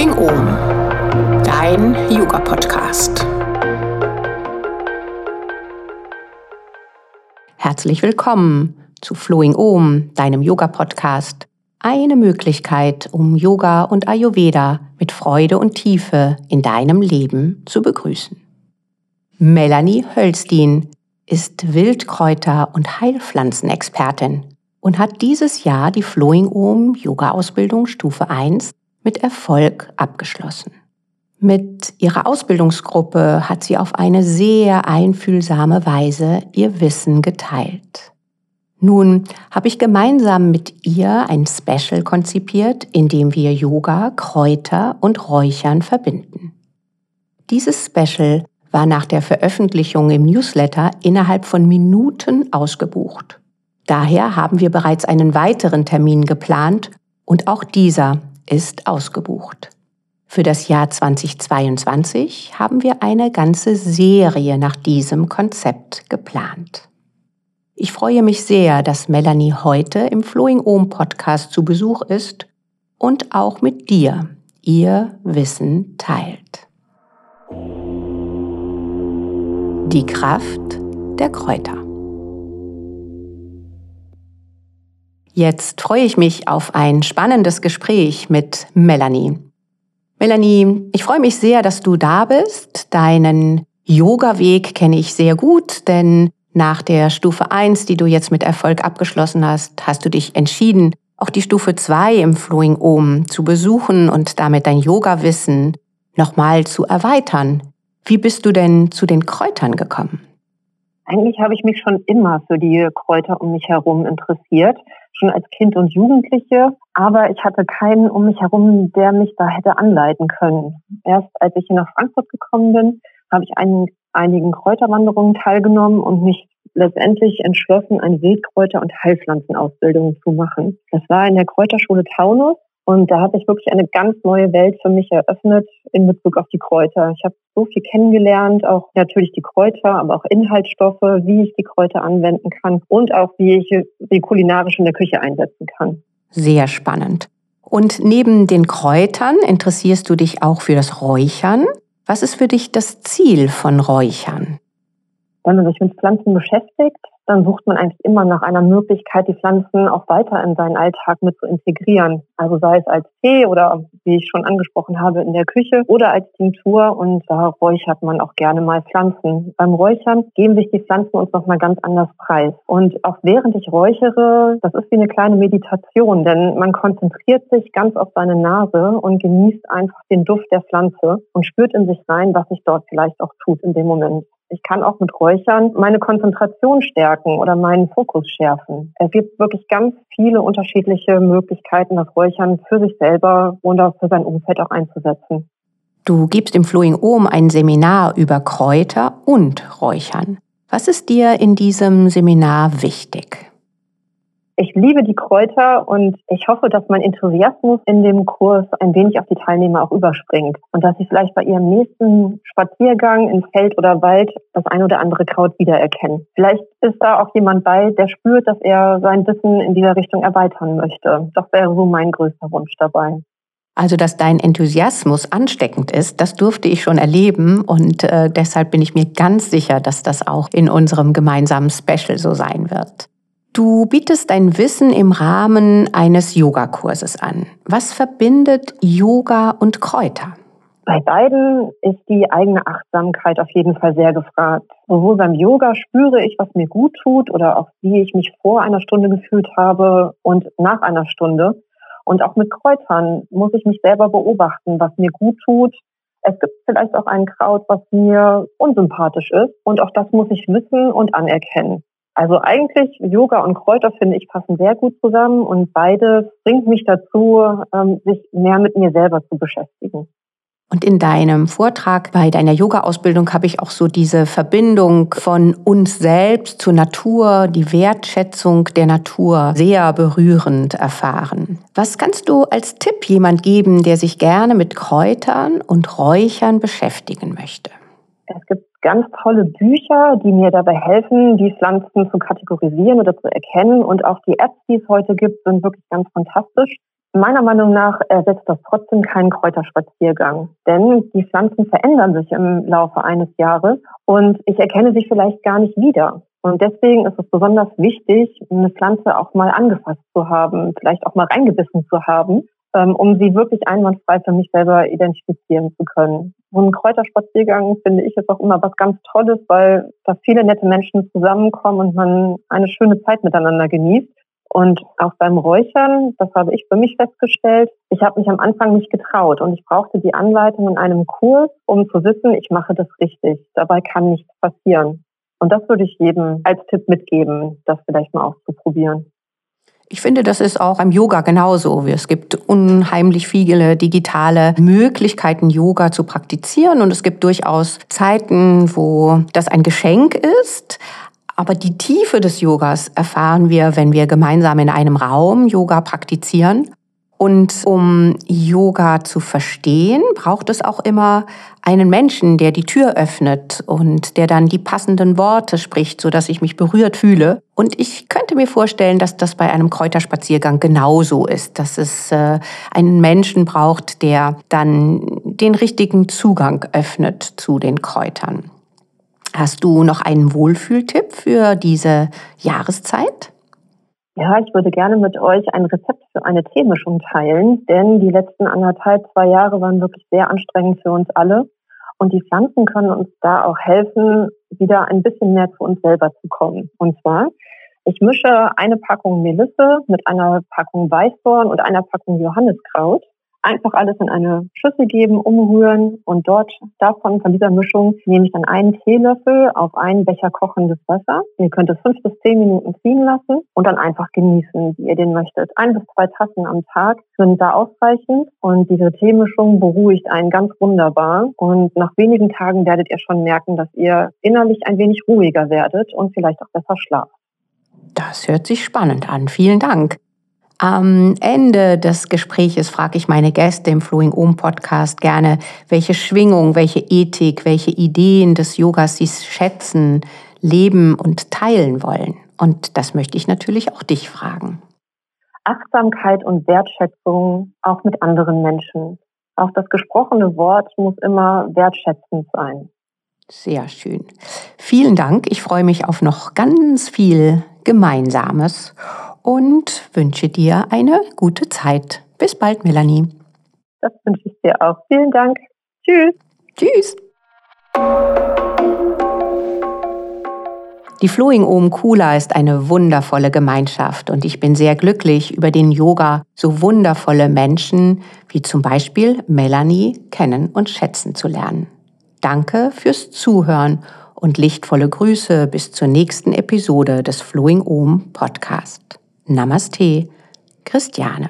Flowing Om, dein Yoga-Podcast. Herzlich willkommen zu Flowing Om, deinem Yoga-Podcast. Eine Möglichkeit, um Yoga und Ayurveda mit Freude und Tiefe in deinem Leben zu begrüßen. Melanie Hölstin ist Wildkräuter- und Heilpflanzenexpertin und hat dieses Jahr die Flowing Om Yoga Ausbildung Stufe 1 mit Erfolg abgeschlossen. Mit ihrer Ausbildungsgruppe hat sie auf eine sehr einfühlsame Weise ihr Wissen geteilt. Nun habe ich gemeinsam mit ihr ein Special konzipiert, in dem wir Yoga, Kräuter und Räuchern verbinden. Dieses Special war nach der Veröffentlichung im Newsletter innerhalb von Minuten ausgebucht. Daher haben wir bereits einen weiteren Termin geplant und auch dieser ist ausgebucht. Für das Jahr 2022 haben wir eine ganze Serie nach diesem Konzept geplant. Ich freue mich sehr, dass Melanie heute im Flowing Ohm Podcast zu Besuch ist und auch mit dir ihr Wissen teilt. Die Kraft der Kräuter. Jetzt freue ich mich auf ein spannendes Gespräch mit Melanie. Melanie, ich freue mich sehr, dass du da bist. Deinen Yoga-Weg kenne ich sehr gut, denn nach der Stufe 1, die du jetzt mit Erfolg abgeschlossen hast, hast du dich entschieden, auch die Stufe 2 im Flowing Om zu besuchen und damit dein Yoga-Wissen nochmal zu erweitern. Wie bist du denn zu den Kräutern gekommen? Eigentlich habe ich mich schon immer für die Kräuter um mich herum interessiert schon als Kind und Jugendliche, aber ich hatte keinen um mich herum, der mich da hätte anleiten können. Erst als ich hier nach Frankfurt gekommen bin, habe ich einen, einigen Kräuterwanderungen teilgenommen und mich letztendlich entschlossen, eine Wildkräuter- und Heilpflanzenausbildung zu machen. Das war in der Kräuterschule Taunus und da hat sich wirklich eine ganz neue Welt für mich eröffnet in Bezug auf die Kräuter. Ich habe so viel kennengelernt, auch natürlich die Kräuter, aber auch Inhaltsstoffe, wie ich die Kräuter anwenden kann und auch wie ich sie kulinarisch in der Küche einsetzen kann. Sehr spannend. Und neben den Kräutern interessierst du dich auch für das Räuchern. Was ist für dich das Ziel von Räuchern? Wenn man sich mit Pflanzen beschäftigt, dann sucht man eigentlich immer nach einer Möglichkeit, die Pflanzen auch weiter in seinen Alltag mit zu integrieren. Also sei es als Tee oder, wie ich schon angesprochen habe, in der Küche oder als Tinktur und da räuchert man auch gerne mal Pflanzen. Beim Räuchern geben sich die Pflanzen uns nochmal ganz anders preis. Und auch während ich räuchere, das ist wie eine kleine Meditation, denn man konzentriert sich ganz auf seine Nase und genießt einfach den Duft der Pflanze und spürt in sich rein, was sich dort vielleicht auch tut in dem Moment. Ich kann auch mit Räuchern meine Konzentration stärken oder meinen Fokus schärfen. Es gibt wirklich ganz viele unterschiedliche Möglichkeiten, das Räuchern für sich selber oder für sein Umfeld auch einzusetzen. Du gibst im Flowing Ohm ein Seminar über Kräuter und Räuchern. Was ist dir in diesem Seminar wichtig? Ich liebe die Kräuter und ich hoffe, dass mein Enthusiasmus in dem Kurs ein wenig auf die Teilnehmer auch überspringt und dass sie vielleicht bei ihrem nächsten Spaziergang in Feld oder Wald das ein oder andere Kraut wiedererkennen. Vielleicht ist da auch jemand bei, der spürt, dass er sein Wissen in dieser Richtung erweitern möchte. Das wäre so mein größter Wunsch dabei. Also, dass dein Enthusiasmus ansteckend ist, das durfte ich schon erleben und äh, deshalb bin ich mir ganz sicher, dass das auch in unserem gemeinsamen Special so sein wird. Du bietest dein Wissen im Rahmen eines Yogakurses an. Was verbindet Yoga und Kräuter? Bei beiden ist die eigene Achtsamkeit auf jeden Fall sehr gefragt. Sowohl beim Yoga spüre ich, was mir gut tut oder auch wie ich mich vor einer Stunde gefühlt habe und nach einer Stunde. Und auch mit Kräutern muss ich mich selber beobachten, was mir gut tut. Es gibt vielleicht auch ein Kraut, was mir unsympathisch ist. Und auch das muss ich wissen und anerkennen. Also eigentlich Yoga und Kräuter finde ich passen sehr gut zusammen und beides bringt mich dazu, ähm, sich mehr mit mir selber zu beschäftigen. Und in deinem Vortrag bei deiner Yoga-Ausbildung habe ich auch so diese Verbindung von uns selbst zur Natur, die Wertschätzung der Natur sehr berührend erfahren. Was kannst du als Tipp jemand geben, der sich gerne mit Kräutern und Räuchern beschäftigen möchte? Es gibt ganz tolle Bücher, die mir dabei helfen, die Pflanzen zu kategorisieren oder zu erkennen. Und auch die Apps, die es heute gibt, sind wirklich ganz fantastisch. Meiner Meinung nach ersetzt das trotzdem keinen Kräuterspaziergang, denn die Pflanzen verändern sich im Laufe eines Jahres und ich erkenne sie vielleicht gar nicht wieder. Und deswegen ist es besonders wichtig, eine Pflanze auch mal angefasst zu haben, vielleicht auch mal reingebissen zu haben, ähm, um sie wirklich einwandfrei für mich selber identifizieren zu können. So ein Kräuterspaziergang finde ich ist auch immer was ganz Tolles, weil da viele nette Menschen zusammenkommen und man eine schöne Zeit miteinander genießt. Und auch beim Räuchern, das habe ich für mich festgestellt, ich habe mich am Anfang nicht getraut und ich brauchte die Anleitung in einem Kurs, um zu wissen, ich mache das richtig. Dabei kann nichts passieren. Und das würde ich jedem als Tipp mitgeben, das vielleicht mal auszuprobieren. Ich finde, das ist auch beim Yoga genauso. Es gibt unheimlich viele digitale Möglichkeiten, Yoga zu praktizieren. Und es gibt durchaus Zeiten, wo das ein Geschenk ist. Aber die Tiefe des Yogas erfahren wir, wenn wir gemeinsam in einem Raum Yoga praktizieren. Und um Yoga zu verstehen, braucht es auch immer einen Menschen, der die Tür öffnet und der dann die passenden Worte spricht, so dass ich mich berührt fühle. Und ich könnte mir vorstellen, dass das bei einem Kräuterspaziergang genauso ist, dass es äh, einen Menschen braucht, der dann den richtigen Zugang öffnet zu den Kräutern. Hast du noch einen Wohlfühltipp für diese Jahreszeit? Ja, ich würde gerne mit euch ein Rezept für eine Teemischung teilen, denn die letzten anderthalb, zwei Jahre waren wirklich sehr anstrengend für uns alle. Und die Pflanzen können uns da auch helfen, wieder ein bisschen mehr zu uns selber zu kommen. Und zwar, ich mische eine Packung Melisse mit einer Packung Weißdorn und einer Packung Johanniskraut Einfach alles in eine Schüssel geben, umrühren und dort davon, von dieser Mischung, nehme ich dann einen Teelöffel auf einen Becher kochendes Wasser. Ihr könnt es fünf bis zehn Minuten ziehen lassen und dann einfach genießen, wie ihr den möchtet. Ein bis zwei Tassen am Tag sind da ausreichend und diese Teemischung beruhigt einen ganz wunderbar und nach wenigen Tagen werdet ihr schon merken, dass ihr innerlich ein wenig ruhiger werdet und vielleicht auch besser schlaft. Das hört sich spannend an. Vielen Dank. Am Ende des Gespräches frage ich meine Gäste im Flowing Om Podcast gerne, welche Schwingung, welche Ethik, welche Ideen des Yogas sie schätzen, leben und teilen wollen. Und das möchte ich natürlich auch dich fragen. Achtsamkeit und Wertschätzung auch mit anderen Menschen. Auch das gesprochene Wort muss immer wertschätzend sein. Sehr schön. Vielen Dank. Ich freue mich auf noch ganz viel Gemeinsames und wünsche dir eine gute Zeit. Bis bald, Melanie. Das wünsche ich dir auch. Vielen Dank. Tschüss. Tschüss. Die Flowing Om Kula ist eine wundervolle Gemeinschaft und ich bin sehr glücklich, über den Yoga so wundervolle Menschen wie zum Beispiel Melanie kennen und schätzen zu lernen. Danke fürs Zuhören und lichtvolle Grüße bis zur nächsten Episode des Flowing Om Podcast. Namaste, Christiane.